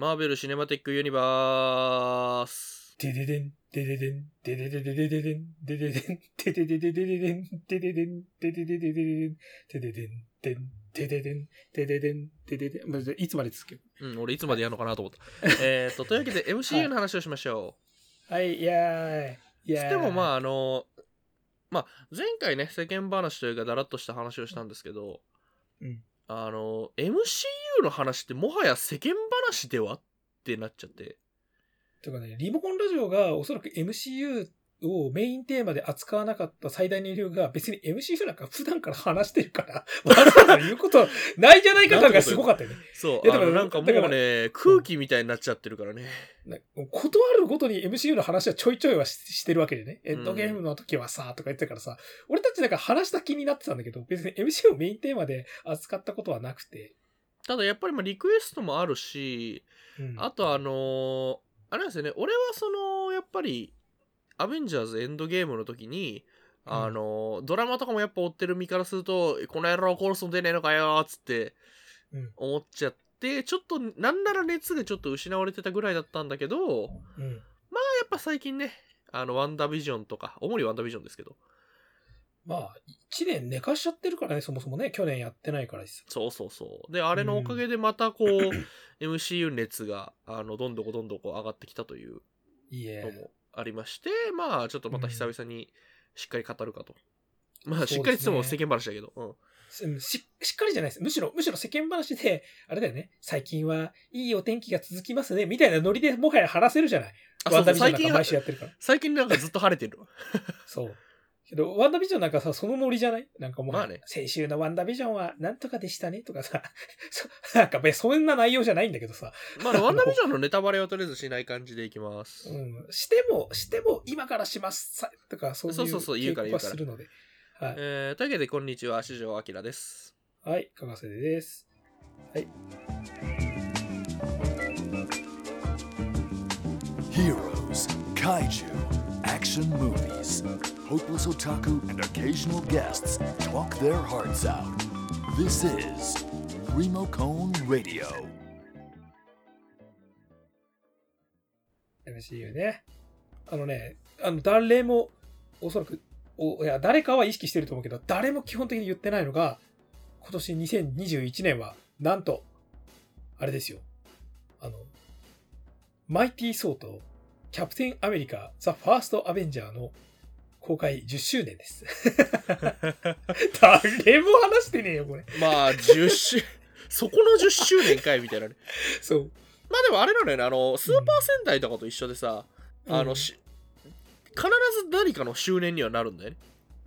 マーベル・シネマティック・ユニバース。デデデン、デデデン、デデデデデデデン、デデデン、デデデデデデデン、デデデン、デデデデデデデン、デデデン、デン、デデデン、デデデン、デデデン、まずいつまで続けるうん、俺いつまでやるのかなと思った。えっと、というわけで MCU の話をしましょうはい、イェーイ。イう。ェー。でもまあ、あの、まあ、前回ね、世間話というか、だらっとした話をしたんですけど、うんあの、MCU の話ってもはや世間話では？ってなっちゃって。とかね、リモコンラジオがおそらく MCU をメインテーマで扱わなかった最大の理由が別に MCU なんか普段から話してるから、わざわざ言うことないじゃないか感がすごかったよね。そう、だからなんかもうね、空気みたいになっちゃってるからね。な断るごとに MCU の話はちょいちょいはししてるわけでね。エンドゲームの時はさ、とか言ってたからさ、俺たちなんか話した気になってたんだけど、別に MCU をメインテーマで扱ったことはなくて。ただやっぱりまあリクエストもあるし、うん。あとあのーあれですよね、俺はその、やっぱり、アベンジャーズエンドゲームの時に、あのードラマとかもやっぱ追ってる身からすると、この野郎殺すの出ねえのかよーっつってうん。思っちゃって、ちょっと、なんなら熱がちょっと失われてたぐらいだったんだけど、やっうん。ぱ最近ね、あの、ワンダービジョンとか、主にワンダービジョンですけど、まあ、1年寝かしちゃってるからね、そもそもね、去年やってないからです。そうそうそう。で、あれのおかげでまたこう、MCU 熱が、あの、どんどこどんどこ上がってきたといういいえの。もありまして、まあ、ちょっとまた久々にしっかり語るかと。まあ、しっかりって言っても世間話だけど。うん。うんししっかりじゃないです。むしろ、むしろ世間話で、あれだよね、最近はいいお天気が続きますね、みたいなノリでもはや話せるじゃない。あ、ワンダそう最近ービジョンなんか毎週やってるから。最近なんかずっと晴れてるわ。そう。けど、ワンダービジョンなんかさ、そのノリじゃない？なんかもう、まあね先週のワンダービジョンはなんとかでしたねとかさ、そなんか別にそんな内容じゃないんだけどさ、まあ、ワンダービジョンのネタバレはとりあえずしない感じでいきます。うん、しても、しても今からしますさとか、そういうそうそうそう言うから警告はするので。はい。えー、というわけで、こんにちは、四条明です。はい、かがせです。はい。Heroes, kaiju, action movies. Hopeless otaku and occasional guests talk their hearts out. This is Remocone Radio. MCU ね。あのね、あの、誰も、おそらく、おいや、誰かは意識してると思うけど、誰も基本的に言ってないのが、今年2021年は、なんと、あれですよ。あの、マイティー・ソーと、キャプテン・アメリカ、ザ・ファースト・アベンジャーの公開10周年です。誰も話してねえよ、これ。まあ、10周、そこの10周年かいみたいなね。そう。まあでもあれなのよね、あの、スーパー戦隊とかと一緒でさ、あの、うんし必ず何かの周年にはなるんだよね。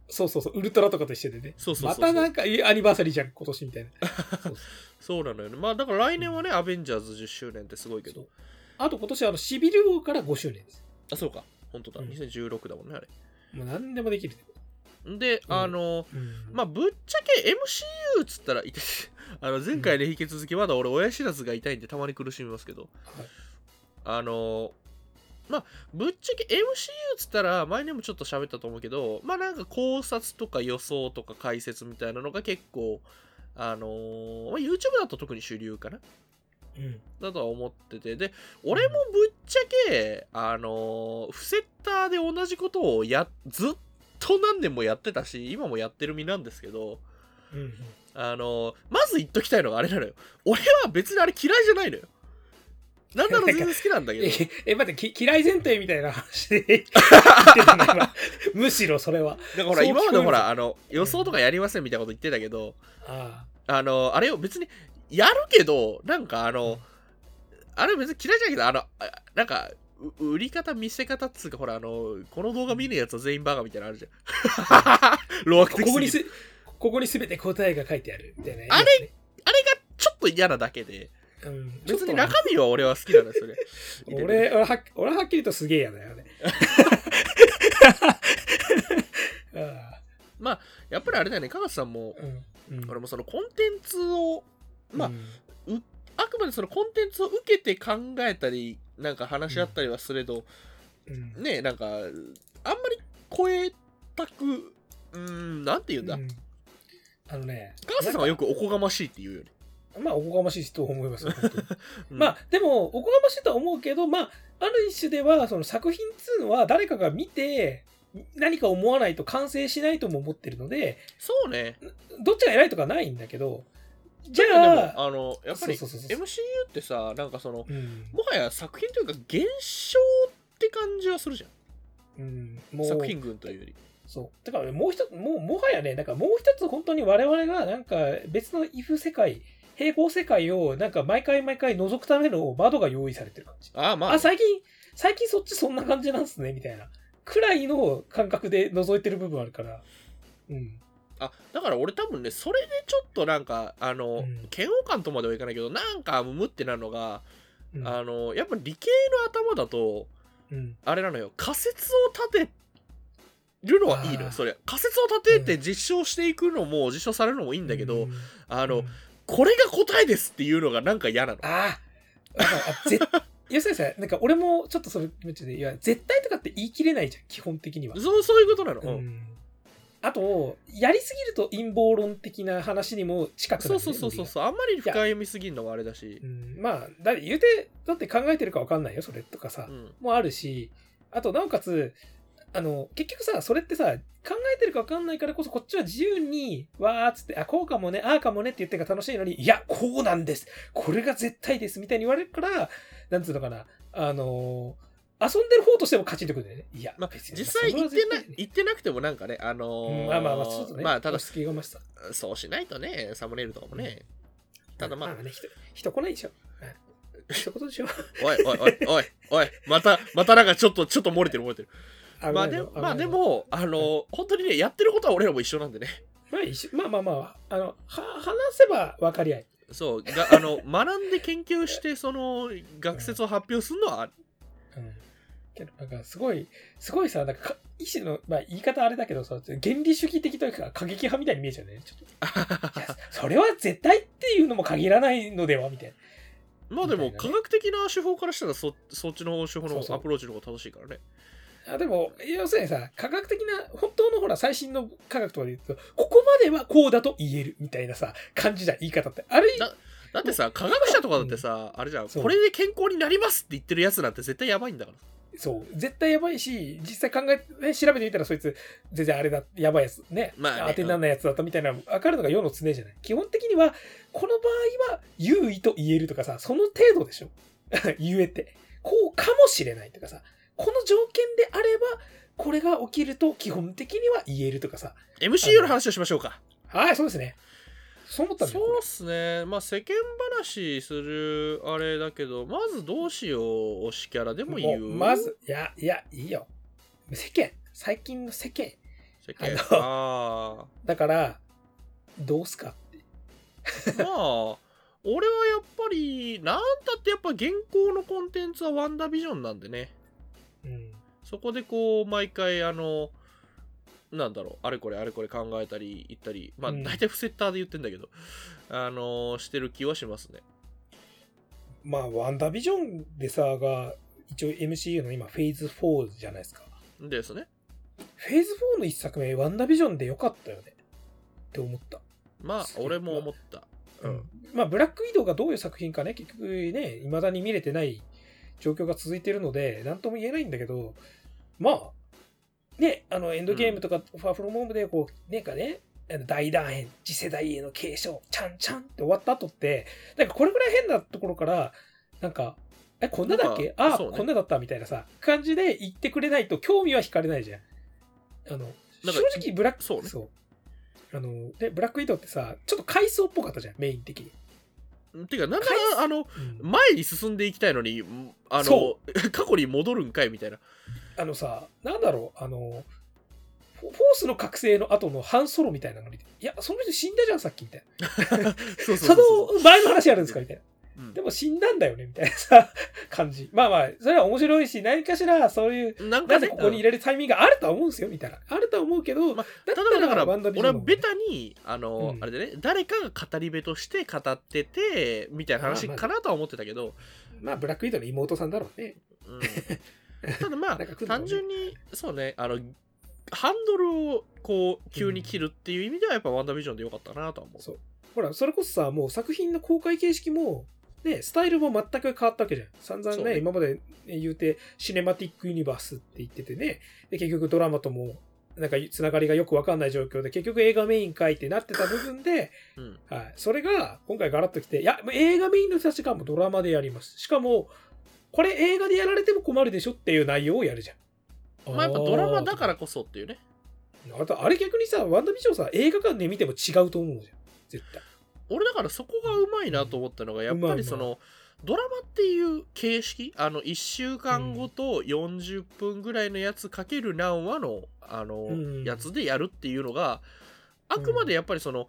そうそうそう、ウルトラとかと一緒でね。そうそうまたなんか、いアニバーサリーじゃん、今年みたいな。そうなのよね。まあだから来年はね、アベンジャーズ10周年ってすごいけど。あと今年はあの、シビル王から5周年です。あ、そうか。本当だ。うん2016だもんね、あれ。もう何でもできるで、うんあの、と。うんまあぶっちゃけ MCU っつったら、い てあの前回に引き続きまだ俺親知らずが痛いんでたまに苦しみますけど、はいあのまあぶっちゃけ MCU っつったら前にもちょっと喋ったと思うけどまあなんか考察とか予想とか解説みたいなのが結構あのーまあ、YouTube だと特に主流かなうん。だとは思ってて。で俺もぶっちゃけあのーフセッターで同じことをやずっと何年もやってたし今もやってる身なんですけどうんうん。あのまず言っときたいのがあれなのよ。俺は別にあれ嫌いじゃないのよ。なんなら全然好きなんだけど。え、え、待って、き嫌い前提みたいな話。で むしろそれは。だから今までほらあの予想とかやりませんみたいなこと言ってたけどああ。のあれを別にやるけどなんかあのあれ別に嫌いじゃないけどあのあなんかう売り方見せ方っつうかほらあのこの動画見るやつは全員バカみたいなのあるじゃん。老あ。悪的ここにすここにすべて答えが書いてあるみたいな。あれあれがちょっと嫌なだけで。うん、別に中身は俺は好きなんだよそれと俺、俺は、俺ははっきりとすげえ嫌だよね。あやっぱりあれだよね、かがさんも、あうん。うん。俺もそのコンテンツを、まあ、うんあくまでそのコンテンツを受けて考えたり、なんか話し合ったりはすれど、うんね、なんか、あんまり超えたく、うーん、なんて言うんだ？うんあのね、かがさんはよくおこがましいって言うよね。まあ、おこがましいと思います。うんまあ、でも、おこがましいとは思うけど、まあ、ある一種では、その作品っていうのは誰かが見て、何か思わないと完成しないとも思ってるので、そうね。どっちが偉いとかないんだけど、じゃあ、あの、やっぱり MCU ってさ、なんかその、うん、もはや作品というか現象って感じはするじゃん。うん、もう、作品群というより。そう。だからもう一つ、もう、もはやね、なんかもう一つ本当に我々がなんか別の if 世界、平行世界をなんか毎回毎回覗くための窓が用意されてる感じ。ああ、まあ、あ、最近、最近そっちそんな感じなんすね、みたいな。くらいの感覚で覗いてる部分あるから。うん。あだから俺多分ねそれでちょっとなんかあの、うん。嫌悪感とまではいかないけどなんかムムってなるのが、うん。あのやっぱ理系の頭だとうん。あれなのよ。仮説を立てるのはいいのよそれ仮説を立てて実証していくのも実証されるのもいいんだけど、うん、あの、うん。これが答えですっていうのがなんか嫌なの。ああ、わかるあぜ要するにさ、なんか俺もちょっとそれ、いや、絶対とかって言い切れないじゃん、基本的には。そうそういうことなの、ううんんあと、やりすぎると陰謀論的な話にも近くなる、ね。そうそうそうそうそうあんまり深読みすぎるのがあれだしう、ん、まあ、だ言うて、だって考えてるか分かんないよ、それとかさ、うんもあるし、あと、なおかつ、あの、結局さ、それってさ、考えてるか分かんないからこそ、こっちは自由に、わーっつって、あ、こうかもね、ああかもねって言ってるから楽しいのに、いや、こうなんです。これが絶対です。みたいに言われるから、なんつうのかな、あのー遊んでる方としてもカチンとくるんだよね。いや、まあ、実際言ってなそれは絶対言ってなくてもなんかねあのーうんまあまあまあ、ちょっとね、まあただ。そうしないとねサムネイルとかもね、ただまあね、人、人来ないでしょ。はい一言でしょ。おいおいおいおいおいまたまたなんかちょっとちょっと漏れてる漏れてるまあでよまあで、もあの本当にねやってることは俺らも一緒なんでねまあ一緒、まあまあまあ、あの、は話せば分かり合い。そうがあの学んで研究してその学説を発表するのはうん。けど、なんかすごい、すごいさ、なんかか、一種の、まあ言い方あれだけどさ、原理主義的というか過激派みたいに見えちゃうね。ちょっと。いや、それは絶対っていうのも限らないのではみたいな。まあでもね科学的な手法からしたらそそっちの手法のアプローチの方が正しいからねあでも、要するにさ、科学的な、本当のほら、最新の科学とかで言うと、ここまではこうだと言えるみたいなさ、感じじゃん、言い方って。あるいだだってさ科学者とかだってさ、あれじゃんこれで健康になりますって言ってるやつなんて絶対やばいんだからそう、絶対やばいし、実際考え、ね、調べてみたらそいつ、全然あれだ、やばいやつ、ね、まあね当てにならないやつだったみたいな、分かるのが世の常じゃない。基本的には、この場合は優位と言えるとかさ、その程度でしょ 言えて。こうかもしれないとかさ、この条件であれば、これが起きると基本的には言えるとかさ。MCU の話をしましょうかはい、そうですね。そう思った。そうっすねまあ世間話するあれだけどまずどうしよう推しキャラでも言うまず、いや、いや、いいよ。世間。最近の世間。世間ああだから、どうすか？あまあ俺はやっぱりなんたってやっぱ現行のコンテンツはワンダービジョンなんでねうん。そこでこう毎回あのなんだろうあれこれあれこれ考えたり言ったりまあうん。大体フセッターで言ってんだけど、あのしてる気はしますね。まあ、ワンダービジョンでさ、が、一応 MCU の今、フェーズ4じゃないですか。ですね。フェーズ4の一作目、ワンダービジョンでよかったよね。って思った。まあ俺も思った。うん。まあ、ブラックウィドウがどういう作品かね、結局ね、未だに見れてない状況が続いてるので、なんとも言えないんだけど、まあ、ね、あの、エンドゲームとか、ファーフロムホームで、こう、なんかね、あの大団円、次世代への継承、ちゃんちゃんって終わった後って、なんかこれぐらい変なところから、なんか、え、こんなだっけ？ああ、ね。こんなだったみたいなさ、感じで言ってくれないと興味は惹かれないじゃん。あの、正か直ブラック、そうね。あの、で、ブラックウィドウってさ、ちょっと階層っぽかったじゃん、メイン的に。てかなんな回らあのうん。前に進んでいきたいのにあのそ 過去に戻るんかいみたいなあのさ、なんだろう、あの、フォースの覚醒の後のハンソロみたいなのに、いや、その人死んだじゃん、さっきみたいな。その前の話あるんですかみたいな。うんでも死んだんだよねみたいなさ、感じ。まあまあ、それは面白いし、何かしら、そういう、なんかねここに入れるタイミングがあるとは思うんですよ、みたいな。あるとは思うけど、まあだったただだから俺はベタにあの、うんあれでね誰かが語り部として語っててみたいな話かなとは思ってたけど、まあ、ブラックウィドウの妹さんだろうね。うん ただまあ単純にそうねあのハンドルをこう急に切るっていう意味ではやっぱワンダービジョンでよかったなとは思うそうほら、それこそさ、もう作品の公開形式も、ね、スタイルも全く変わったわけじゃん。散々ね、ね今まで、ね、言うて、シネマティックユニバースって言っててね、で、結局ドラマとも、なんか、つながりがよくわかんない状況で、結局映画メインかいってなってた部分で、うん。はい。それが、今回ガラッと来て、いや、映画メインの人たちがもうドラマでやります。しかも、これ映画でやられても困るでしょっていう内容をやるじゃん。まあやっぱドラマだかららこそっていうね。あと、あれ逆にさ、ワンダビジョンさ、映画館で見ても違うと思うじゃん。絶対。俺だからそこがうまいなと思ったのが、やっぱりその、ドラマっていう形式、あの、1週間ごと40分ぐらいのやつかける何話の、あの、うんやつでやるっていうのが、あくまでやっぱりその、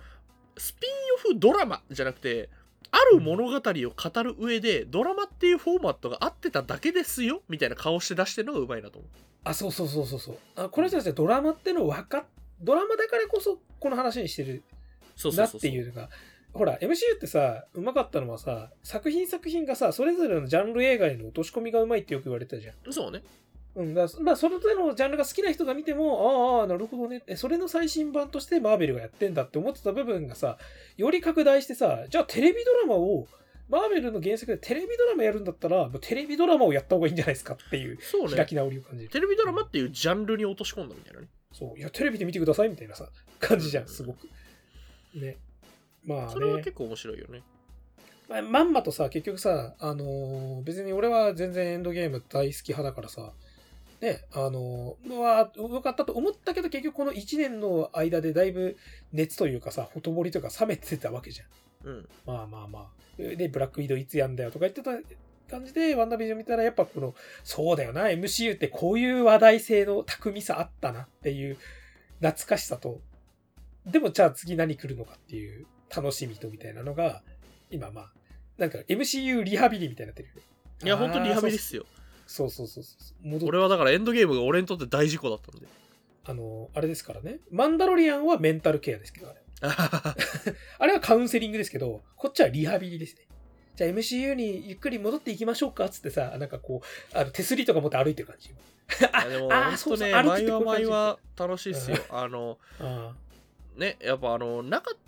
スピンオフドラマじゃなくて、ある物語を語る上で、ドラマっていうフォーマットが合ってただけですよ、みたいな顔して出してるのがうまいなと思う。あ、そうそうそうそうそう。あこの人たちはドラマってのを分かっ、ドラマだからこそこの話にしてるなっそうそうそうそう。ていうのが、ほら、MCU ってさ、うまかったのはさ、作品作品がさ、それぞれのジャンル映画への落とし込みがうまいってよく言われてたじゃん。そうね。うん、だあ、その手のジャンルが好きな人が見ても、ああなるほどね。えそれの最新版としてマーベルがやってんだって思ってた部分がさ、より拡大してさ、じゃあテレビドラマを、マーベルの原作でテレビドラマやるんだったら、もうテレビドラマをやった方がいいんじゃないですかっていうそうね開。き直りを感じる。テレビドラマっていうジャンルに落とし込んだみたいなね。そう。いや、テレビで見てくださいみたいなさ、感じじゃん、すごく。ね。まあねそれは結。構面白いよね。まあまんまとさ、結局さ、あのー別に俺は全然エンドゲーム大好き派だからさ、ね、あのー、は、よかったと思ったけど、結局この1年の間でだいぶ熱というかさ、ほとぼりとか冷めてたわけじゃん。うん。まあまあまあ。で、ブラックウィドウいつやんだよとか言ってた感じで、ワンダービジョン見たら、やっぱこの、そうだよな、MCU ってこういう話題性の巧みさあったなっていう懐かしさと、でもじゃあ次何来るのかっていう楽しみとみたいなのが、今まあ、なんか MCU リハビリみたいになってるよね。いや、本当にリハビリっす。すよ。そうそうそうそう。戻っ俺はだからエンドゲームが俺にとって大事故だったんで。あの、あれですからね。マンダロリアンはメンタルケアですけど、あれ。あれはカウンセリングですけど、こっちはリハビリですね。じゃあ MCU にゆっくり戻っていきましょうかっつってさ、なんかこう、あの手すりとか持って歩いてる感じ。あでもあー本当ね、そうそう歩き毎は毎は楽しいっすよ。あの、あね、やっぱあの、なかっ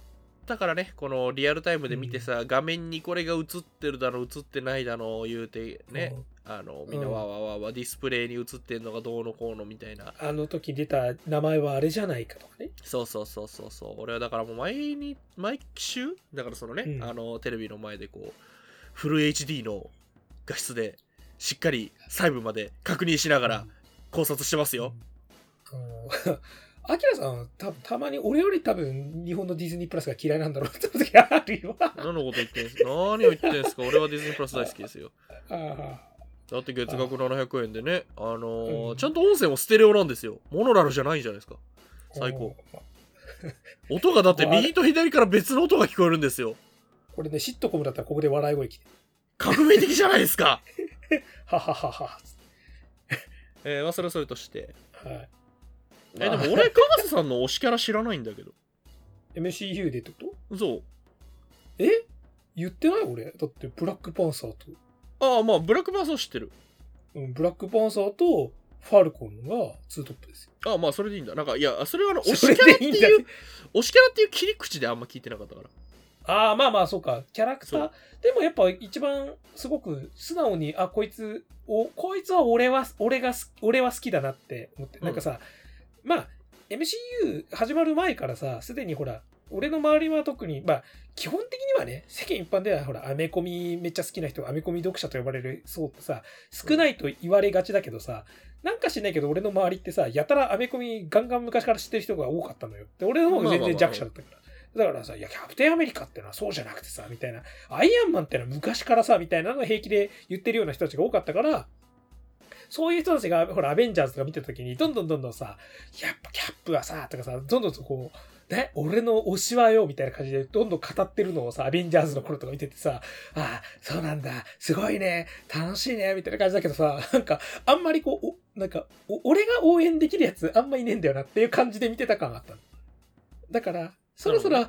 たからね、このリアルタイムで見てさ、画面にこれが映ってるだの、映ってないだの言うてあね、あの、みんなうんわーわーわーわーディスプレイに映ってんのがどうのこうのみたいな。あの時出た名前はあれじゃないかとかね。そうそうそうそうそう。俺はだからもう毎に、毎週だからそのね、うんあの、テレビの前でこう、フル HD の画質で、しっかり細部まで確認しながら考察してますよ。うん。アキラさん、たたまに俺より多分日本のディズニープラスが嫌いなんだろうって時あるよ。あ何のこと言ってんすか？何を言ってんすか？俺はディズニープラス大好きですよ。あだって月額700円でね、あのーうんちゃんと音声もステレオなんですよ。モノラルじゃないじゃないですか。最高。音がだって 右と左から別の音が聞こえるんですよ。これね、シットコムだったらここで笑い声来て。革命的じゃないですか。はははは。えー、まあそれはそれとして。はい。え、でも俺、かがせさんの推しキャラ知らないんだけど。MCU でってこと？そう。え？言ってない？俺。だって、ブラックパンサーと、ああ、まあ、ブラックバースは知ってる。うん、ブラックパンサーとファルコンがツートップですよ。ああ、まあ、それでいいんだ。なんか、いや、それはあの、推しキャラってでいいんだいう、推しキャラっていう切り口であんま聞いてなかったから。ああ、まあまあ、そうか。キャラクタそー。でもやっぱ一番すごく素直に、あ、こいつ、お、こいつは俺は、俺がす、俺は好きだなって思って。うんなんかさ、まあ、MCU 始まる前からさ、すでにほら、俺の周りは特に、まあ、基本的にはね、世間一般ではほら、アメコミめっちゃ好きな人、アメコミ読者と呼ばれる層ってさ、少ないと言われがちだけどさ、なんか知んないけど俺の周りってさ、やたらアメコミガンガン昔から知ってる人が多かったのよ。で、俺の方が全然弱者だったから。だからさ、いや、キャプテンアメリカってのはそうじゃなくてさ、みたいな。アイアンマンってのは昔からさ、みたいなのを平気で言ってるような人たちが多かったから、そういう人たちが、ほら、アベンジャーズとか見てた時に、どんどんどんどんさ、やっぱキャップはさ、とかさ、どんどんとこう、ね、俺の推しはよ、みたいな感じで、どんどん語ってるのをさ、アベンジャーズの頃とか見ててさ、ああ、そうなんだ、すごいね、楽しいね、みたいな感じだけどさ、なんか、あんまりこう、なんか、俺が応援できるやつ、あんまいねえんだよなっていう感じで見てた感があった。だから、そろそろ、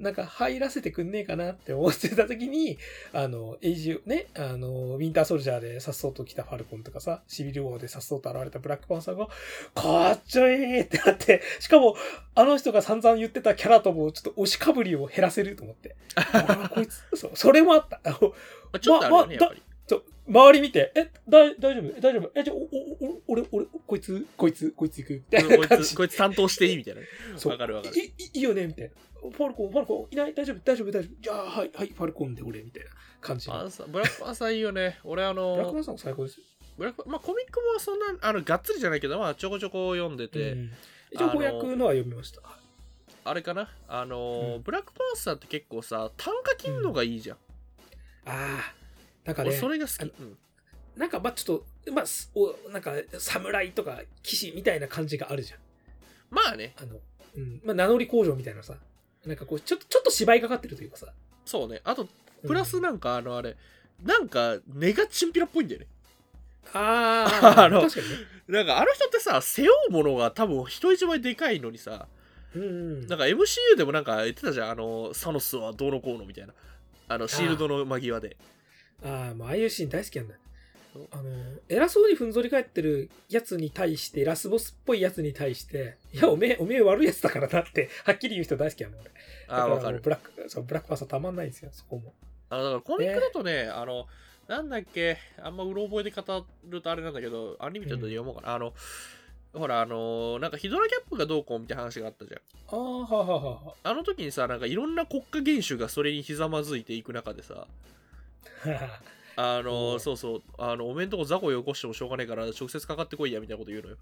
なんか入らせてくんねえかなって思ってた時に、あの、エイジ、ね、あの、ウィンターソルジャーでさっそうと来たファルコンとかさ、シビルウォーでさっそうと現れたブラックパンサーが、かっちょいいってなって、しかも、あの人が散々言ってたキャラともちょっと押しかぶりを減らせると思って。あこいつ、そう、それもあった。あのまあちょっとあるよね、まあやっぱ周り見て、え、だい大丈夫？え大丈夫？え、じゃあ、お、お、お、俺、俺、こいつ、こいつ、こいつ行く？みたいこない感じつ、。こいつ担当していい？みたいな。そうわかるわかる。いいいいよね？みたいな。ファルコン、ファルコン、いない？大丈夫、大丈夫、大丈夫？じゃあ、はい、はい、ファルコンで俺、みたいな感じ。ブラックパンサーいいよね。俺あブラックのマンさんも最高ですよ。ブラックまあコミックもそんなあのがっつりじゃないけどまあちょこちょこ読んでて、うん一応、翻訳のは読みました。あれかな？あのーうんブラックパンサーって結構さ単価切んのがいいじゃん、ああ、なんか俺ね、それが好き、うんなんか、まあちょっと、まあ、すおなんか、侍とか騎士みたいな感じがあるじゃん。まあねあの、うん、まあ、名乗り工場みたいなさ。なんかこう、ちょっと、ちょっと芝居かかってるというかさ。そうねあとうんプラスなんかあのあれ、なんか根がチンピラっぽいんだよねああ、あ の確かにね。なんかあの人ってさ背負うものが多分人一倍でかいのにさうんうん。なんか MCU でもなんか言ってたじゃんあのサノスはどうのこうのみたいなあのシールドの間際でああ、もうああいうシーン大好きなんだ。あの、偉そうにふんぞり返ってるやつに対して、ラスボスっぽいやつに対して、いや、おめえ、おめえ悪いやつだからなって、はっきり言う人大好きなの、俺。だらああわかるもうブラック、そう、ブラックパンサーたまんないんですよ、そこも。あのだからコミックだとね、あの、なんだっけ、あんまうろ覚えで語るとあれなんだけど、アニメちょっと読もうかな。あの、ほら、あの、なんかヒドラキャップがどうこうみたいな話があったじゃん。ああ、はあ、はあ、はあの時にさ、なんかいろんな国家元首がそれにひざまずいていく中でさ、あの、うんそうそう、あの、おめんとこ雑魚よこしてもしょうがないから、直接かかってこいやみたいなこと言うのよ。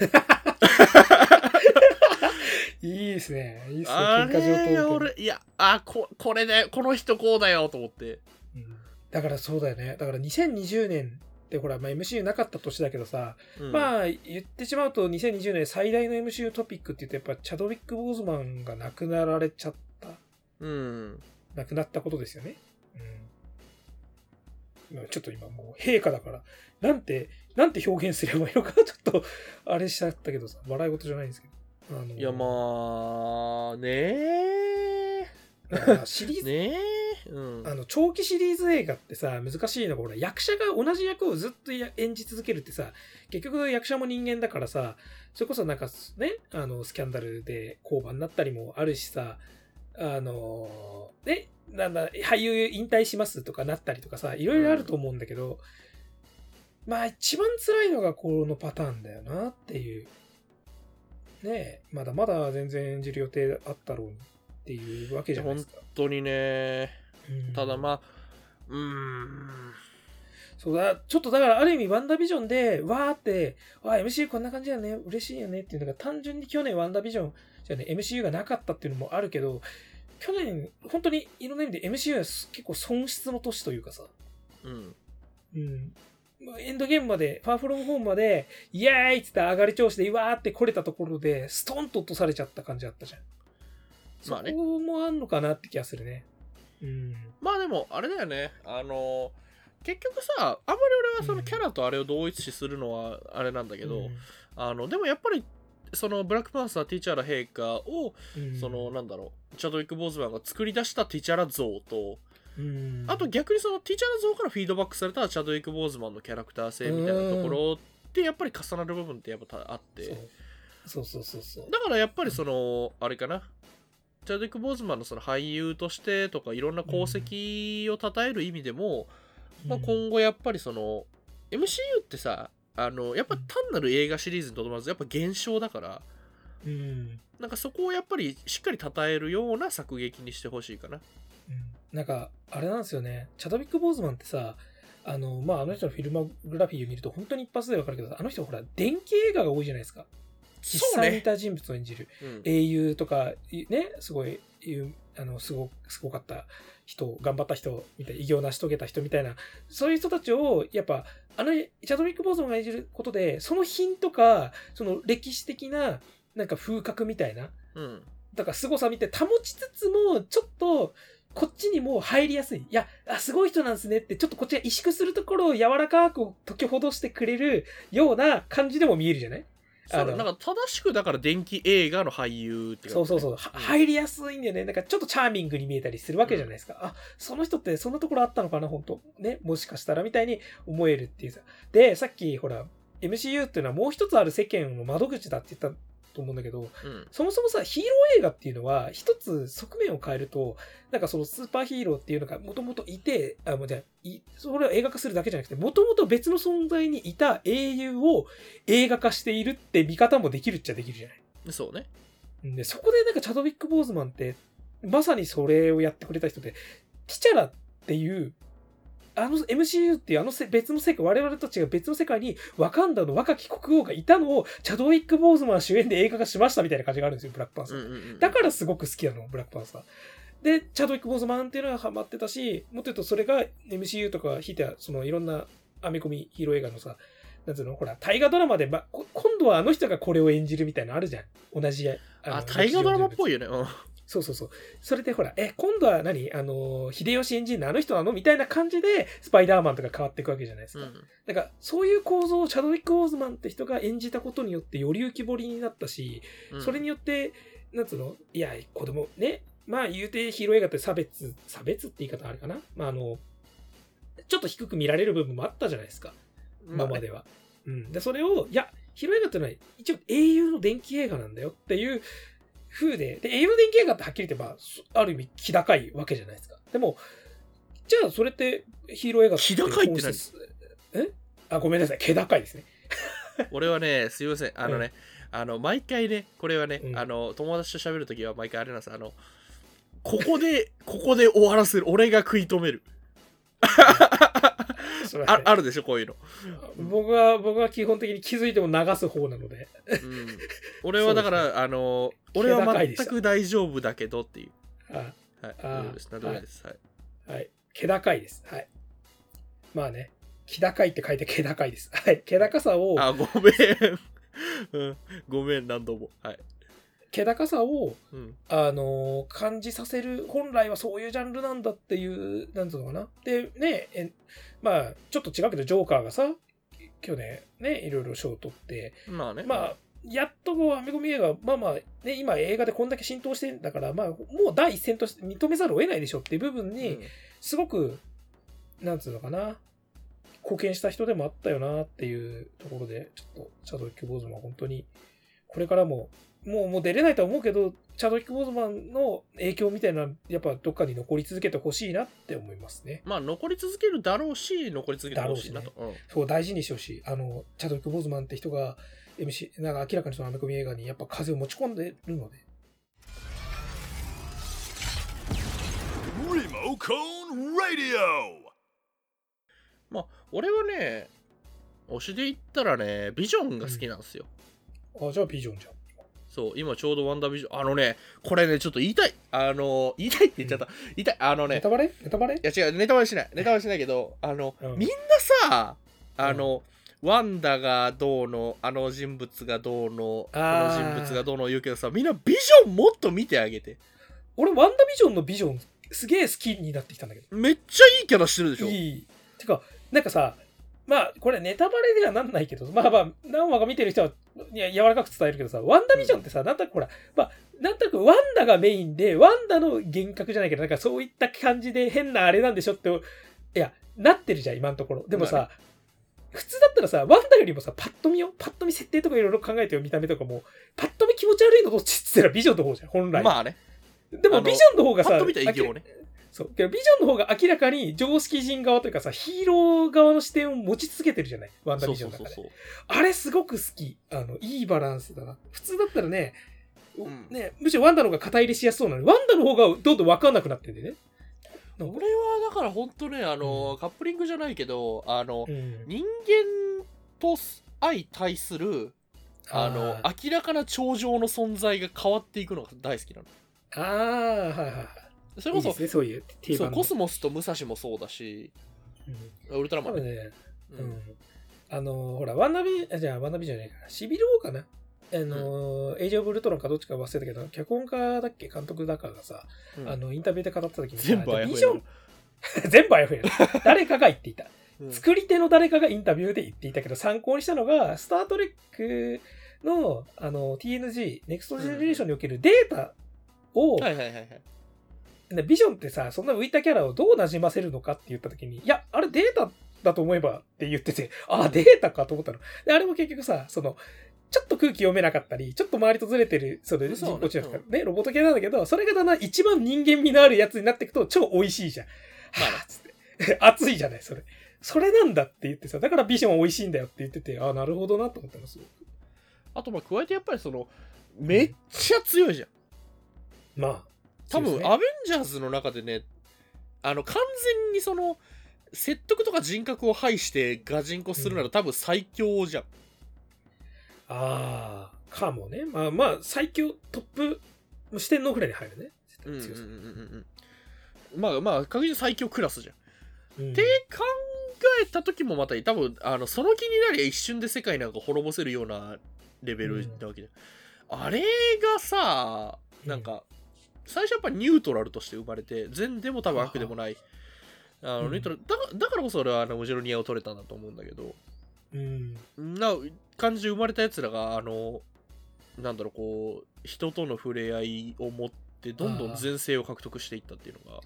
いいですね。いいですね。あ喧嘩上れ、等俺、いや、あ、ここれで、この人こうだよと思って。うんだからそうだよね。だから2020年ってほら、まあ、MCU なかった年だけどさ、うんまあ言ってしまうと2020年最大の MCU トピックって言うとやっぱチャドウィック・ボーズマンが亡くなられちゃった。うん。亡くなったことですよね。うん。今ちょっと今もう陛下だから、なんて、なんて表現すればいいのか ちょっと、あれしちゃったけどさ、笑い事じゃないんですけど。あのいや、まあ、ねだからシリーえ。ズ、ねえ。うん。あの、長期シリーズ映画ってさ、難しいのが、ほら、役者が同じ役をずっとや演じ続けるってさ、結局役者も人間だからさ、それこそなんかね、あの、スキャンダルで降板になったりもあるしさ、あの、ね、なんだ、俳優引退しますとかなったりとかさ、いろいろあると思うんだけど、まあ一番辛いのがこのパターンだよなっていう。ねえ、まだまだ全然演じる予定あったろうにっていうわけじゃないですか。本当にね。うんただまあ、うーん。そうだ、ちょっとだからある意味ワンダービジョンで、わーって、わー MCU こんな感じだよね、嬉しいよねっていうのが単純に去年ワンダービジョン、じゃあね、MCU がなかったっていうのもあるけど、去年、本当にいろんな意味で MCU は結構損失の年というかさ、うん。うん。まあエンドゲームまで、ファーフロムホームまで、イエーイっつって上がり調子で、わーって来れたところで、ストンと落とされちゃった感じあったじゃん。まあねそこもあんのかなって気がするね。うん。まあでも、あれだよね。あの、結局さ、あんまり俺はそのキャラとあれを同一視するのはあれなんだけど、あの、でもやっぱり、そのブラックパンサーティチャラ陛下を、うん、その、なんだろう、チャドウィック・ボーズマンが作り出したティチャラ像と、うん、あと逆にそのティチャラ像からフィードバックされたチャドウィック・ボーズマンのキャラクター性みたいなところってやっぱり重なる部分ってやっぱあって、そうそうそうそうそう。だからやっぱりその、あれかな、チャドウィック・ボーズマンのその俳優としてとかいろんな功績を称える意味でも、まあ、今後やっぱりその MCU ってさあのやっぱ単なる映画シリーズにとどまらずやっぱ現象だからうん、なんかそこをやっぱりしっかり称えるような作劇にしてほしいかなうんなんか、あれなんですよね。チャドウィック・ボーズマンってさ、あの、まあ、あの人のフィルマグラフィーを見ると本当に一発でわかるけど、あの人ほら、電気映画が多いじゃないですか。実際にいた人物を演じる。うん英雄とか、いね、すごい、あの、すご、すごかった人、頑張った人、みたいな、偉業を成し遂げた人みたいな、そういう人たちを、やっぱ、あの、チャドウィック・ボーズマンが演じることで、その品とか、その歴史的な、なんか風格みたいな、うんだから凄さ見て保ちつつも、ちょっと、こっちにも入りやすい。いや、あ、すごい人なんですねって、ちょっとこっちが萎縮するところを柔らかく解きほどしてくれるような感じでも見えるじゃない？そうなんか正しくだから電気映画の俳優ってそうそうそう、入りやすいんだよね。なんかちょっとチャーミングに見えたりするわけじゃないですか。あ、その人ってそんなところあったのかな、本当？ね、もしかしたらみたいに思えるっていうさ。で、さっきほら、MCU っていうのはもう一つある世間の窓口だって言ったと思うんだけど、うんそもそもさ、ヒーロー映画っていうのは、一つ側面を変えると、なんかそのスーパーヒーローっていうのがもともといて、あ、もうじゃあいそれを映画化するだけじゃなくて、もともと別の存在にいた英雄を映画化しているって見方もできるっちゃできるじゃない。そうねで、そこでなんかチャドウィック・ボーズマンって、まさにそれをやってくれた人で、ティチャラっていう、あの MCU っていうあのせ別の世界、我々たちが別の世界にワカンダの若き国王がいたのを、チャドウィック・ボーズマン主演で映画化しましたみたいな感じがあるんですよ、ブラックパンサー。だからすごく好きなの、ブラックパンサー。で、チャドウィック・ボーズマンっていうのはハマってたし、もっと言うとそれが MCU とか、ひいてはそのいろんなアメコミヒーロー映画のさ、なんつうのほら、大河ドラマで、ま、こ今度はあの人がこれを演じるみたいなのあるじゃん。同じ。あ大河ドラマっぽい。いよねうんそうそうそう。それでほら、え、今度は何？あの、秀吉エンジンのあの人なの？みたいな感じで、スパイダーマンとか変わっていくわけじゃないですか。うんだから、そういう構造をチャドウィック・オーズマンって人が演じたことによってより浮き彫りになったし、うんそれによって、なんつうの？いや、子供、ね。まあ、言うてヒーロー映画って差別、差別って言い方あるかな？まあ、あの、ちょっと低く見られる部分もあったじゃないですか。今までは。うん。で、それを、いや、ヒーロー映画ってのは一応英雄の電気映画なんだよっていう風で、で、英雄の電気映画ってはっきり言って、まあ、る意味気高いわけじゃないですか。でも、じゃあそれってヒーロー映画気高いって何？え？あ、ごめんなさい。気高いですね。俺はねすいません。あのね、あの毎回ねこれはね、うん。あの友達と喋るときは毎回あれなんです。あのここでここで終わらせる。俺が食い止める ああるでしょこういうの、僕は、僕は基本的に気づいても流す方なので。うん、俺はだから、あの俺は全く大丈夫だけどっていう。あはい。あー大丈夫です。何でもないです。はい。はい。気高いです。はい。まあね。気高いって書いて気高いです。はい。気高さを、あごめん、うん、ごめん何度も。はい、気高さを、うん、あのー感じさせる、本来はそういうジャンルなんだっていう、なんつうのかな。で、ね、えまあ、ちょっと違うけど、ジョーカーがさ、去年ね、いろいろ賞を取って、まあね。まあ、やっとこう、アメコミ映画、まあまあ、ね、今映画でこんだけ浸透してんだから、まあ、もう第一線として認めざるを得ないでしょっていう部分に、すごく、なんつうのかな、貢献した人でもあったよなっていうところで、ちょっと、チャドウィック・ボーズマンは本当に、これからも、もう、もう出れないとは思うけど、チャドウィック・ボーズマンの影響みたいな、やっぱどっかに残り続けてほしいなって思いますね。まあ残り続けるだろうし残り続けてほしいなと、そう、大事にしてほしい。あの、チャドウィック・ボーズマンって人が、MC、なんか明らかにそのアメコミ映画にやっぱ風を持ち込んでるので、Remo Cone Radio! まあ俺はね推しで言ったらねビジョンが好きなんですよ、あ、じゃあビジョンじゃん。そう今ちょうどワンダービジョンあのねこれねちょっと言いたい。あの言いたいって言っちゃった、言いたい。あのねネタバレ？ネタバレ？いや違うネタバレしない。ネタバレしないけどあの、うん。みんなさあの、ワンダがどうのあの人物がどうのこのあー人物がどうの言うけどさみんなビジョンもっと見てあげて。俺、ワンダービジョンのビジョン、すげえ好きになってきたんだけど。めっちゃいいキャラしてるでしょ。いい。てか、なんかさ、まあ、これネタバレではなんないけど、まあまあ、何話か見てる人は、いや、柔らかく伝えるけどさ、ワンダービジョンってさ、なんとなくほら、まあ、なんとなくワンダがメインで、ワンダの幻覚じゃないけど、なんかそういった感じで変なあれなんでしょって、いや、なってるじゃん、今のところ。でもさ、まあ普通だったらさ、ワンダよりもさ、パッと見よ、パッと見設定とかいろいろ考えてよ、見た目とかも、パッと見気持ち悪いのどっちっつったらビジョンの方じゃん、本来。まあねでもビジョンの方がさ、パッと見たら異形ねそう。けどビジョンの方が明らかに常識人側というかさ、ヒーロー側の視点を持ち続けてるじゃない？ワンダービジョンの中で。そうそうそうあれすごく好き。あの、いいバランスだな。普通だったらね、んね、むしろワンダの方が肩入れしやすそうなのに、ワンダの方がどんどん分かんなくなってんだよね。俺はだから本当ねあの、カップリングじゃないけどあの、うん。人間と相対するあのあ明らかな頂上の存在が変わっていくのが大好きなのあー、はいはいはい。それこそいいね、そういう。そうコスモスと武蔵もそうだしうんウルトラマンね、多分ね、ううんん。あのーほら、ワンダービあじゃあ、ワンダービじゃないかな。シビル王かなあのーエイジオブ・ウルトロンかどっちか忘れたけど、脚本家だっけ？監督だかがさ、うんあの、インタビューで語った時にさ、全部あやふや 全部あやふや。誰かが言っていた。うん作り手の誰かがインタビューで言っていたけど、参考にしたのが、スター・トレックの、あの、TNG、 Next Generation におけるデータを、はいはいはいはい。でビジョンってさ、そんな浮いたキャラをどう馴染ませるのかって言った時に、いや、あれデータだと思えばって言ってて、あ、データかと思ったの。で、あれも結局さ、その、ちょっと空気読めなかったり、ちょっと周りとずれてる、それそうね人工知能とかね、ロボット系なんだけど、それがだんだん一番人間味のあるやつになっていくと超美味しいじゃん。まあ つって。熱いじゃない、それ。それなんだって言ってさ、だからビジョンは美味しいんだよって言ってて、あ、なるほどなと思ったの、すごく。あとまあ加えてやっぱりその、めっちゃ強いじゃん。まあ。多分、アベンジャーズの中でね、あの、完全にその、説得とか人格を排してガチンコするなら多分最強じゃん。ああ、かもね。まあまあ、最強トップ、四天王ぐらいに入るね。うんうんうん強さうんうん。まあまあ、確実に最強クラスじゃん。うんって考えた時もまた多分あのその気になりゃ一瞬で世界なんか滅ぼせるようなレベルなわけで、あれがさなんか最初やっぱニュートラルとして生まれて善でも多分悪でもない。あのうん。ニュートラル。だからだからこそ俺はあのムジェロニアを取れたんだと思うんだけど。うん。な感じで生まれたやつらがあのなんだろうこう人との触れ合いを持ってどんどん前世を獲得していったっていうのが。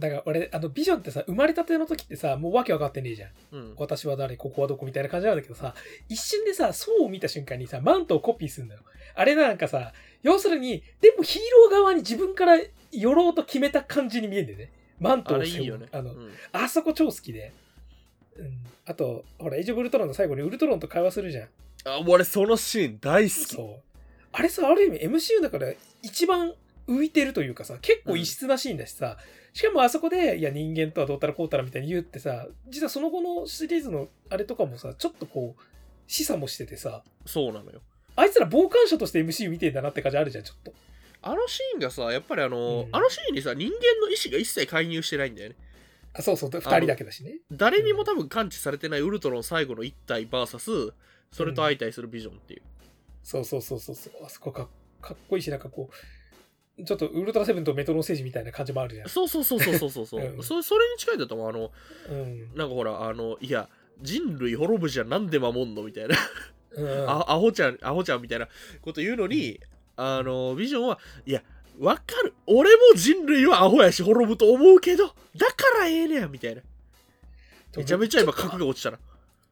だから俺、あの、ビジョンってさ、生まれたての時ってさ、もうわけわかってねえじゃん。うん。私は誰、ここはどこみたいな感じなんだけどさ、一瞬でさ、層を見た瞬間にさ、マントをコピーするんだよ。あれなんかさ、要するに、でもヒーロー側に自分から寄ろうと決めた感じに見えんだよね。マントあを背負うれいいよねあの、うんあそこ超好きで。うん。あと、ほら、エイジオブウルトロンの最後にウルトロンと会話するじゃん。あ俺そのシーン大好きそう。あれさ、ある意味 MCU だから一番浮いてるというかさ、結構異質なシーンだしさ、しかもあそこで、いや人間とはどうたらこうたらみたいに言うってさ、実はその後のシリーズのあれとかもさ、ちょっとこう、示唆もしててさ、そうなのよあいつら傍観者として MCU 見てんだなって感じあるじゃん、ちょっと。あのシーンがさ、やっぱりあの、うんあのシーンにさ、人間の意志が一切介入してないんだよね。あ、そうそう、二人だけだしね。誰にも多分感知されてないウルトロン最後の一体 VS、それと相対するビジョンっていう。そうそうそうそうそう。あそこかかっこいいし、なんかこう、ちょっとウルトラセブンとメトロノステージみたいな感じもあるじゃん。そうそうそうそうそうそうそう、うんそ。それに近いんだと思う。あの、うん。なんかほら、あの、いや、人類滅ぶじゃんなんで守んの？みたいな。うん、あアホちゃん、アホちゃんみたいなこと言うのに、あの、ビジョンは、いや、わかる。俺も人類はアホやし滅ぶと思うけど、だからええねや、みたいな。めちゃめちゃ今格が落ちたな。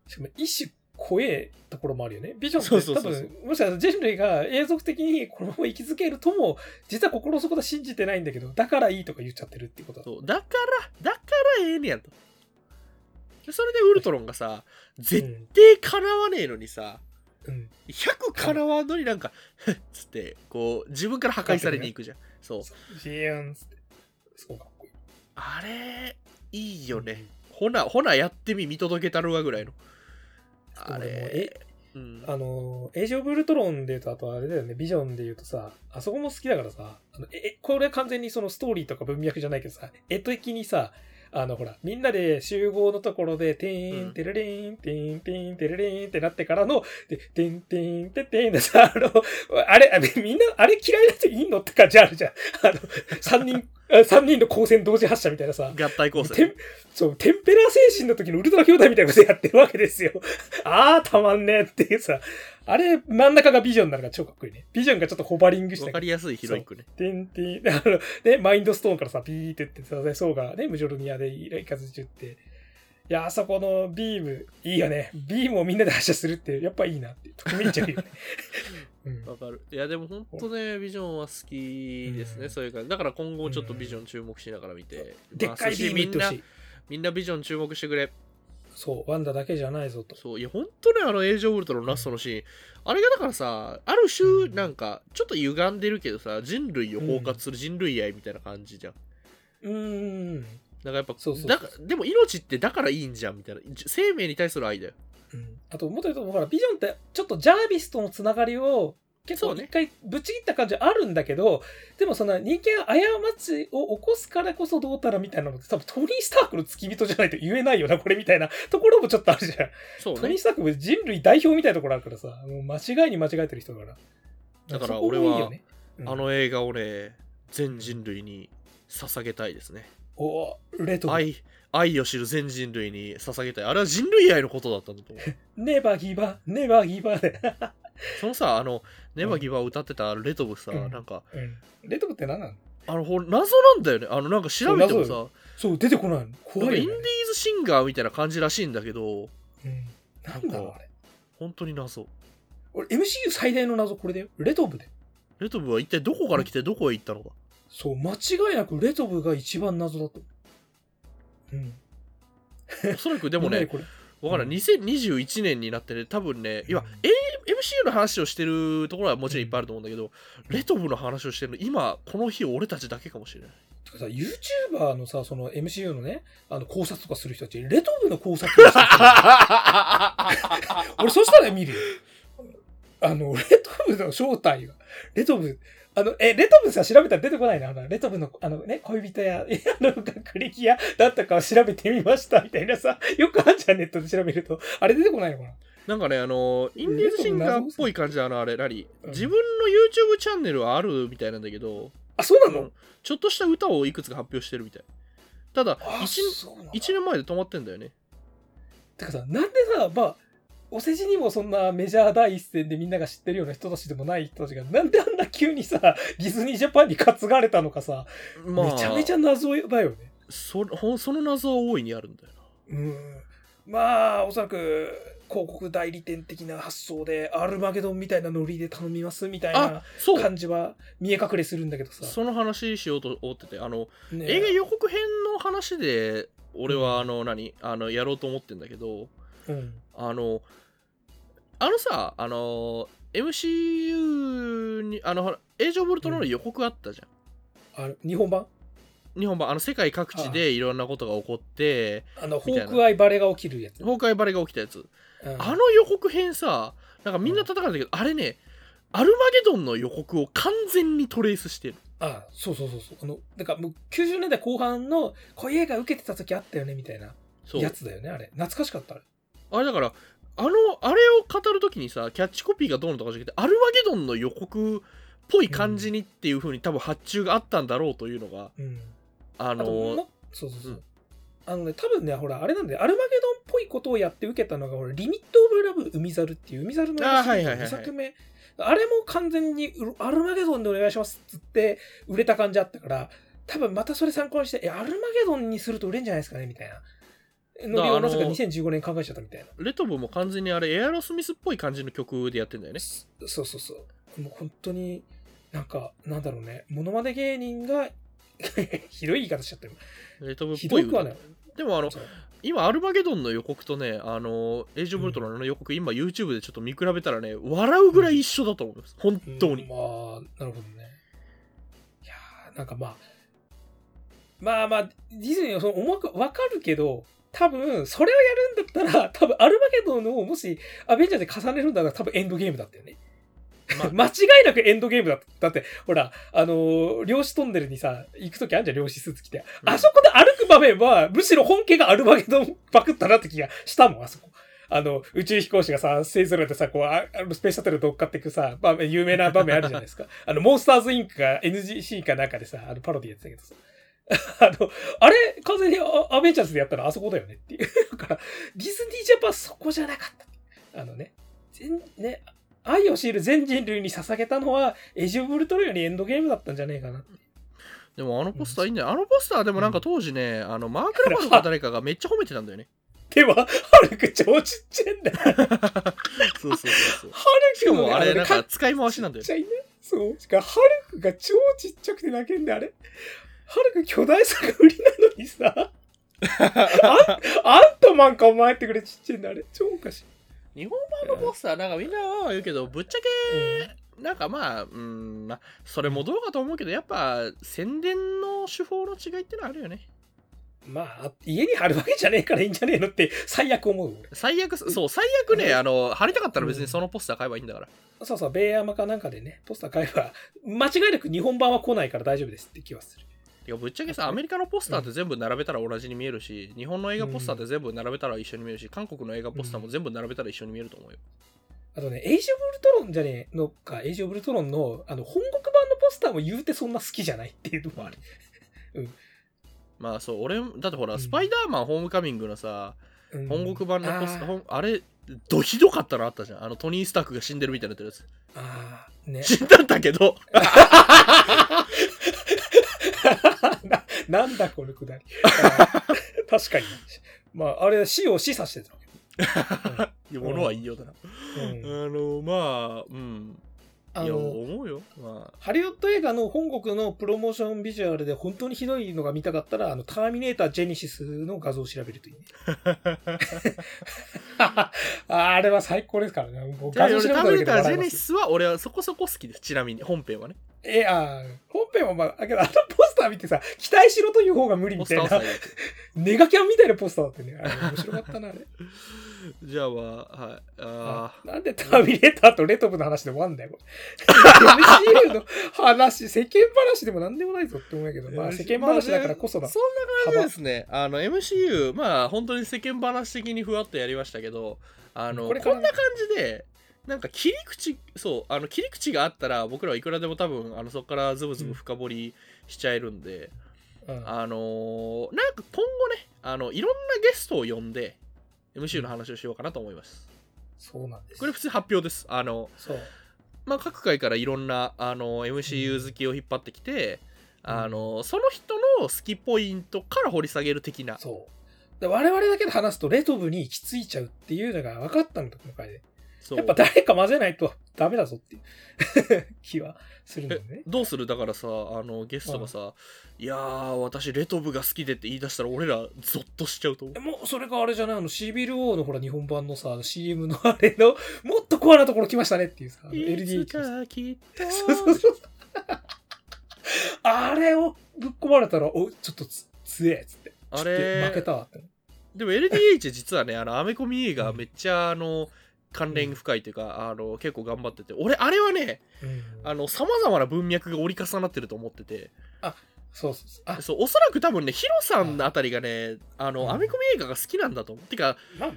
しかも一種怖えところもあるよね。ビジョンってそうそうそう多そう分、もしかしたら人類が永続的にこのまま生き続けるとも、実は心の底で信じてないんだけど、だからいいとか言っちゃってるってことだ。そうだから、だからええねやと。でそれでウルトロンがさ、絶対叶わねえのにさ、うん。100叶わんのになんか、つって、こう、自分から破壊されに行くじゃん。そう。ジーンつって。そうかっこいい。あれ、いいよね。ほな、ほなやってみ、見届けたるわぐらいの。あれえ、うん。あの、エイジオブウルトロンで言うと、あとあれだよね、ビジョンで言うとさ、あそこも好きだからさ、あのえ、これ完全にそのストーリーとか文脈じゃないけどさ、絵的にさ、あの、ほら、みんなで集合のところで、てー、んてるれーん、てーん、てーん、てるれーんってなってからの、で、てんてんてってんでさ、あの、あれ、みんな、あれ嫌いな人いんのって感じあるじゃん。あの、三人、三人の光線同時発射みたいなさ、合体構テン成。そう、テンペラー精神の時のウルトラ兄弟みたいなことやってるわけですよ。あー、たまんねえっていうさ、あれ、真ん中がビジョンなのが超かっこいいね。ビジョンがちょっとホバリングしてわかりやすいヒロイックね。てんてん、あの、ね、マインドストーンからさ、ピーってってさ、そうがね、ムジョルニアでイカズチュって。いや、あそこのビーム、いいよね。ビームをみんなで発射するって、やっぱいいなって。ときめいちゃうよね。うんわかる。いや、でも本当ね、ビジョンは好きですね。うんそういう感じ。だから今後ちょっとビジョン注目しながら見て。まあでっかいビームいってほしい。みんなビジョン注目してくれ。そう、ワンダだけじゃないぞと。そう、いや、本当ね、あの、エイジオブウルトのラストのシーン、あれがだからさ、ある種、うんなんか、ちょっと歪んでるけどさ、人類を包括する人類愛みたいな感じじゃん。うーん。だからやっぱ、そうそうだでも命ってだからいいんじゃんみたいな。生命に対する愛だよ。うんあと、もっと言うと、ほら、ビジョンって、ちょっとジャービスとのつながりを、結構一回ぶち切った感じあるんだけど、でもその人間過ちを起こすからこそどうたらみたいなのって多分トニー・スタークの付き人じゃないと言えないよな、これみたいなところもちょっとあるじゃん。そうねトニー・。スタークも人類代表みたいなところあるからさ、もう間違いに間違えてる人だから。だからそこもいいよね、うんあの映画をね、全人類に捧げたいですね。おレトロ。愛、愛を知る全人類に捧げたい。あれは人類愛のことだったんだと思う。ネバギバ、ネバギバで。そのさあのネバギバを歌ってたレトブさ、うんなんかうん。レトブって何なの？あのほ謎なんだよねあのなんか調べてもさそう出てこない怖いよ、かインディーね。ズシンガーみたいな感じらしいんだけどうん。なんだろう、あれ。本当に謎俺、MCU 最大の謎これだよ。レトブで。レトブは一体どこから来てどこへ行ったのかそう、間違いなくレトブが一番謎だと。うん。おそらくでもね 何これ。わからんない2021年になってね多分ねいや、A、MCU の話をしてるところはもちろんいっぱいあると思うんだけど、レトブの話をしてるの今この日俺たちだけかもしれないてかさ、YouTuber のさ、その MCU のね、あの考察とかする人たち、レトブの考察をしてる 俺、そしたら見るよ。あの、レトブの正体が。レトブ、あの、え、レトブさ、調べたら出てこないな。レトブの、あのね、恋人や、え あの、学歴や、だったかを調べてみました、みたいなさ、よくあんじゃん、ネットで調べると。あれ出てこないのかな。なんかねあのインディーズシンガーっぽい感じあのあれ何うん。自分の YouTube チャンネルはあるみたいなんだけど、あ、そうなの？うん。ちょっとした歌をいくつか発表してるみたい。ただあ 1, そうなの一年前で止まってんだよね。てかさ、なんでさ、まあ、お世辞にもそんなメジャー第一線でみんなが知ってるような人たちでもない人たちが、なんであんな急にさ、ディズニージャパンに担がれたのかさ、まあめちゃめちゃ謎だよね。そその謎は大いにあるんだよなうん。まあ、おそらく、広告代理店的な発想で、アルマゲドンみたいなノリで頼みますみたいあな感じは見え隠れするんだけどさ。その話しようと思っててあのね映画予告編の話で俺はあの何あのやろうと思ってんだけどうん。あのあのさあの MCU にあのほらエイジ・オブ・ウルトロンの予告あったじゃん、あの日本版？日本版。あの世界各地でいろんなことが起こってあの、ホークアイバレが起きるやつ。崩壊バレが起きたやつ。うん。あの予告編さなんかみんな叩かれたけど、あれねアルマゲドンの予告を完全にトレースしてる。あそうそうそうそう。あの、だからもう90年代後半の、こういう映画受けてた時あったよね、みたいな。やつだよね、あれ。懐かしかった、あれ。あれだからあのあれを語るときにさキャッチコピーがどうのとかじゃなくてアルマゲドンの予告っぽい感じにっていう風に多分発注があったんだろうというのがうん。あのもそうそうそう。うんあのね、多分ね、ほら、あれなんで、アルマゲドンっぽいことをやって受けたのが、ほら、リミット・オブ・ラブ・海猿っていう、海猿のあーはいはいはいはい2作目。あれも完全に、うアルマゲドンでお願いしますっつって、売れた感じあったから、多分またそれ参考にして、え、アルマゲドンにすると売れんじゃないですかねみたいな。ノリをなぜかあの2015年考えちゃったみたいな。レトブも完全にあれエアロスミスっぽい感じの曲でやってんだよねそうそうそう。もう本当に、なんか、なんだろうね、モノマネ芸人が、ひどい言い方しちゃったよ。レトブっひぽい歌どくはない。でもあの今アルマゲドンの予告とねあのエイジ・オブ・ウルトロンの予告、今 YouTube でちょっと見比べたらね笑うぐらい一緒だと思います本当に、うんまあ、なるほどね。いやーなんかまあ、まあまあ、ディズニーのその思惑わかるけど、多分、それをやるんだったら、多分、アルマゲドンをもし、アベンジャーで重ねるんだったら、多分エンドゲームだったよね。まあ 間違いなくエンドゲームだった。だって、ほら、あのー漁師トンネルにさ、行くときあんじゃん、漁師スーツ着て。うんあそこで歩く場面は、むしろ本家がアルマゲドンパクったなって気がしたもん、あそこ。あの、宇宙飛行士がさ、勢ぞろいでさ、こう、あスペースシャトル乗っかっていくさ、場面、有名な場面あるじゃないですか。あの、モンスターズインクが NGC かなんかでさ、あの、パロディやってたけどさ。あの、あれ、完全にアアベンジャーズでやったらあそこだよねっていう。だから、ディズニージャパンそこじゃなかった。あのね、全、ね、愛を知る全人類に捧げたのは、エイジ・オブ・ウルトロンよりエンドゲームだったんじゃねえかな。でもあのポスターいいんだよあのポスターでもなんか当時ね、あのマーク・ラバルか誰かがめっちゃ褒めてたんだよね でも、ハルク超ちっちゃいんだよ。ハルそうそうそうそうクしかもあれなんかか使い回しなんだよねちっちゃいね。そう。しかもハルクが超ちっちゃくて泣けんだよ、あれ？ハルク巨大さが売りなのにさ、アントマンかお前ってくれちっちゃいんだ、あれ。超おかしい。日本版のポスターなんかみんなは言うけどぶっちゃうんけなんかまあうんまあそれもどうかと思うけどやっぱ宣伝の手法の違いってのはあるよねまあ、家に貼るわけじゃねえからいいんじゃねえのって最悪思う。俺最悪そう最悪ね、うんあの貼りたかったら別にそのポスター買えばいいんだから、そうそう、ベイヤマかなんかでね、ポスター買えば、間違いなく日本版は来ないから大丈夫ですって気はする。いやぶっちゃけさアメリカのポスターって全部並べたら同じに見えるし、日本の映画ポスターって全部並べたら一緒に見えるし、韓国の映画ポスターも全部並べたら一緒に見えると思うよ。あとね、エイジ・オブ・ウルトロンじゃねえのか、エイジ・オブ・ウルトロンの、あの、本国版のポスターも言うてそんな好きじゃないっていうのもある。まあそう、俺、だってほら、うん。スパイダーマンホームカミングのさ、うん。本国版のポスター、あれ、どひどかったのあったじゃん。あのトニー・スタークが死んでるみたいになってるやつ。ああ、ね。死んだんだけど な なんだこのくだり。確かに。まあ、あれ、死を示唆してたわ いや物は言いようだな、け。うんあのまあうんあの、思うよまハリウッド映画の本国のプロモーションビジュアルで本当にひどいのが見たかったら、あの、ターミネータージェニシスの画像を調べるといいね。あ あれは最高ですからね。画像調べターミネータージェネシスは俺はそこそこ好きですちなみに本編はねえ、あー本編はまあ、だけどあのポスター見てさ、期待しろという方が無理みたいな ネガキャンみたいなポスターだってね。あれ面白かったな、あれ。じゃあまあはい。あー。なんでターミネーターとレトブの話で終わんだよ、これ。MCU の話、世間話でもなんでもないぞって思うけど、まあ世間話だからこそだ。そんな感じですね。あの MCU、まあ本当に世間話的にふわっとやりましたけど、あのここんな感じで、なんか切り口、そう、あの切り口があったら僕らはいくらでも多分あのそこからズブズブ深掘りしちゃえるんで、うん。あのーなんか今後ね、あのいろんなゲストを呼んで MCU の話をしようかなと思います。そうなんです。これ普通に発表です。あの。まあ、各界からいろんなあの MCU 好きを引っ張ってきて、うんあのその人の好きポイントから掘り下げる的なそう。で我々だけで話すとレトブに行き着いちゃうっていうのが分かったのと、今回で。やっぱ誰か混ぜないとダメだぞっていう 気はするんだよね。どうする？だからさあのゲストがさ「いやー私レトブが好きで」って言い出したら俺らゾッとしちゃうと思う。えもうそれがあれじゃない？あの CBLO のほら日本版のさ CM のあれのもっとコアなところ来ましたねっていうさ LDH そうそうそう。あれをぶっ込まれたらおちょっとつ強えっつって。あちょっと負けれたわって。でも LDH 実はねあのアメコミ映画めっちゃあの関連深いというか、あの結構頑張ってて。俺あれはねうん。あの様々な文脈が折り重なってると思ってて。そうそうそう。あ。そうおそらく多分ねヒロさんあたりがねあ。の、うん。アメコミ映画が好きなんだと思う。てかまあ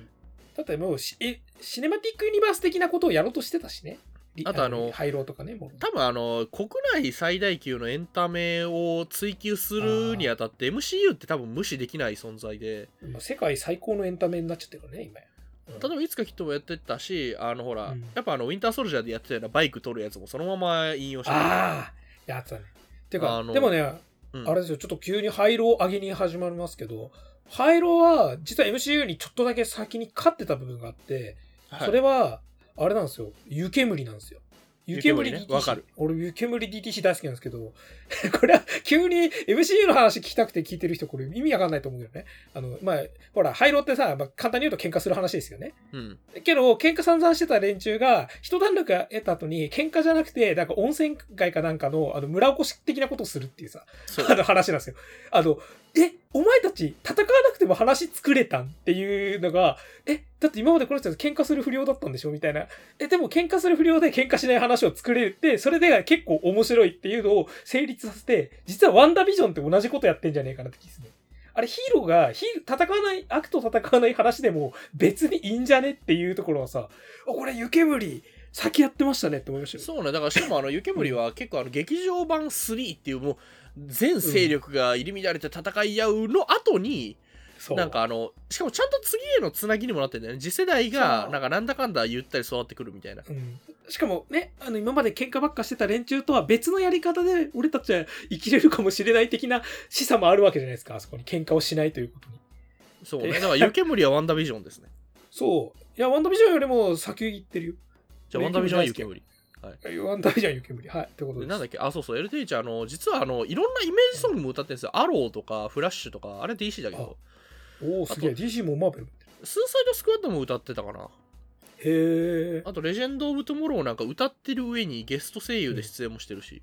だってもうしえシネマティックユニバース的なことをやろうとしてたしね。リあとあの廃炉とかね多分あの国内最大級のエンタメを追求するにあたって MCU って多分無視できない存在で。今世界最高のエンタメになっちゃってるね今や、うん例えばいつかきっともやってたしあのほら、うん。やっぱあのウィンターソルジャーでやってたようなバイク取るやつもそのまま引用してああやつだね。てかでもねうん。あれですよ、ちょっと急に廃炉上げに始まりますけど、廃炉は実は MCU にちょっとだけ先に勝ってた部分があって、はい。それは、あれなんですよ、湯煙なんですよ。湯煙 DTC。わかる俺、湯煙 DTC 大好きなんですけど、これは急に MCU の話聞きたくて聞いてる人、これ意味わかんないと思うけどね。あの、まあ、ほら、廃炉ってさ、まあ、簡単に言うと喧嘩する話ですよね。うんけど、喧嘩散々してた連中が、一段落得た後に、喧嘩じゃなくて、なんか温泉街かなんかの、あの、村おこし的なことをするっていうさ、あの話なんですよ。あの、え、お前たち戦わなくても話作れたん？っていうのが、え、だって今までこの人たち喧嘩する不良だったんでしょ？みたいな。え、でも喧嘩する不良で喧嘩しない話を作れるって、それで結構面白いっていうのを成立させて、実はワンダービジョンって同じことやってんじゃねえかなって気ですね。あれヒーローが、ヒー戦わない、悪と戦わない話でも別にいいんじゃねっていうところはさ、あ、これ湯煙、先やってましたねって思いましたよ。そうねだからしかもあの湯煙は結構あの劇場版3っていうもう全勢力が入り乱れて戦い合うの後に、そう。なんかあのしかもちゃんと次へのつなぎにもなってんだよね。次世代がなんかなんだかんだ言ったり育ってくるみたいな。うん。しかもね、あの今まで喧嘩ばっかしてた連中とは別のやり方で俺たちは生きれるかもしれない的な示唆もあるわけじゃないですか、あそこに。喧嘩をしないということに。そう。ねだから湯煙はワンダービジョンですね。そう。いや、ワンダービジョンよりも先行ってるよ。じゃあワンダービジョンは湯煙ワンダービジョン湯煙。はい。ってことでなんだっけ？あそうそう LDH あの実はあのいろんなイメージソングも歌ってるんですよアローとかフラッシュとかあれ DC だけどおお、すげえ。DC もマーベルスーサイドスクワッドも歌ってたかなる。へえ。あとレジェンド・オブ・トゥモローなんか歌ってる上にゲスト声優で出演もしてるし、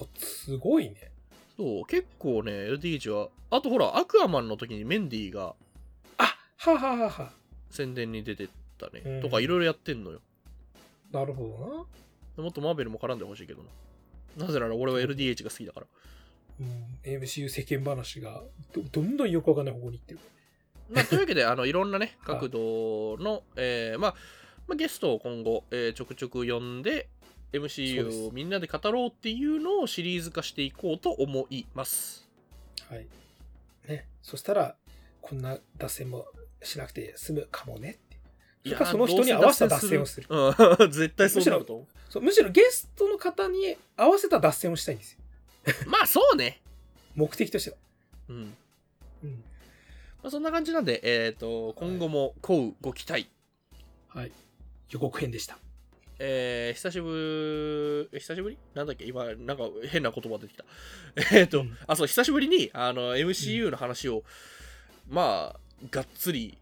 あすごいね。そう結構ね LDH はあとほらアクアマンの時にメンディーがあはははは。宣伝に出てったね、うんとかいろいろやってんのよなるほどな。もっとマーベルも絡んでほしいけどななぜなら俺は LDH が好きだからうん、MCU 世間話がどどんどんよくわかんない方向に行ってる。まあ、というわけで あのいろんなねはい角度の、えーまあまあ、ゲストを今後、えーちょくちょく呼んで MCU すをみんなで語ろうっていうのをシリーズ化していこうと思いますはい。ね。そしたら、こんな脱線もしなくて済むかもね。それかその人に合わせた脱線をする。うん、絶対そうなると思そうむしろゲストの方に合わせた脱線をしたいんですよ。う。まあそうね。目的としては。うん。うん。まあ、そんな感じなんで、えっ、と、今後もこうご期待。はい。予告編でした。えー、久しぶり、久しぶり？なんだっけ？今、なんか変な言葉出てきた。えっと、うんあ、そう、久しぶりに、あの、MCU の話を、まあ、がっつり、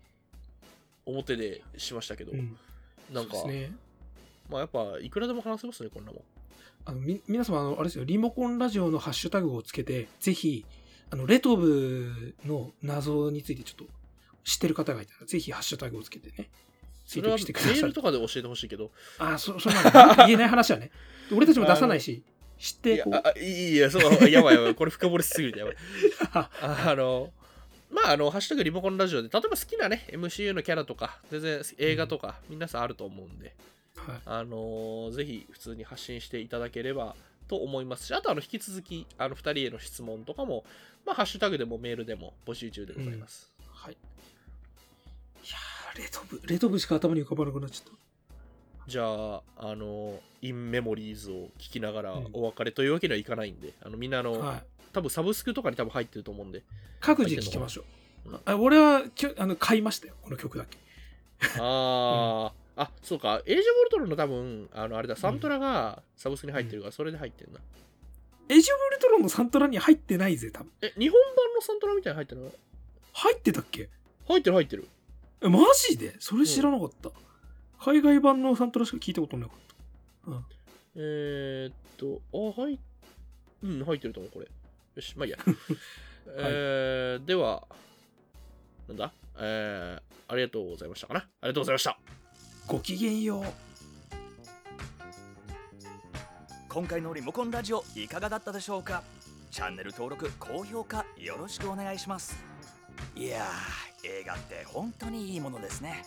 表でしましたけど、うん。なんか、ね。まあやっぱ、いくらでも話せますね、こんなもん。あのみ皆様あの、あれですよ、リモコンラジオのハッシュタグをつけて、ぜひ、あの、レトブの謎についてちょっと知ってる方がいたら、ぜひハッシュタグをつけてね、ツイートそれはメしてくださいール。とかで教えてほしいけど、あ、そ、そんなの言えない話はね。俺たちも出さないし、知ってこう、あいいいや、そう、やばいやばい、これ深掘りしすぎるやばい。あ あの、まあ、あの、ハッシュタグリモコンラジオで、例えば好きなね、MCU のキャラとか、全然映画とか、皆さんあると思うんで、はい。あのぜひ普通に発信していただければと思いますし、あと、あの、引き続き、あの、2人への質問とかも、まあ、ハッシュタグでもメールでも募集中でございます。はい。いやー、レトブ、レトブしか頭に浮かばなくなっちゃっじゃあ、あの、インメモリーズを聞きながらうんお別れというわけにはいかないんで、あの、みんな。の、はい。多分サブスクとかに多分入ってると思うんで、各自聞きましょうんう。あ俺はきょあの買いましたよ、この曲だけ。ああ、あ、そうか、エイジ・オブ・ウルトロンの多分、あの、あれだ、サントラがサブスクに入ってるから、それで入ってるな。エイジオブ・ウルトロンのサントラに入ってないぜ、多分。え、日本版のサントラみたいに入ってるの？入ってたっけ？入ってる入ってる。え、マジで？それ知らなかった。海外版のサントラしか聞いたことなかった。えー、っと、あ、はい。うん、入ってると思う、これ。よし、まあいいや。えー、では、なんだ？えー、ありがとうございましたかな？ありがとうございました。ごきげんよう。今回のリモコンラジオいかがだったでしょうか？チャンネル登録高評価よろしくお願いしますいやー映画って本当にいいものですね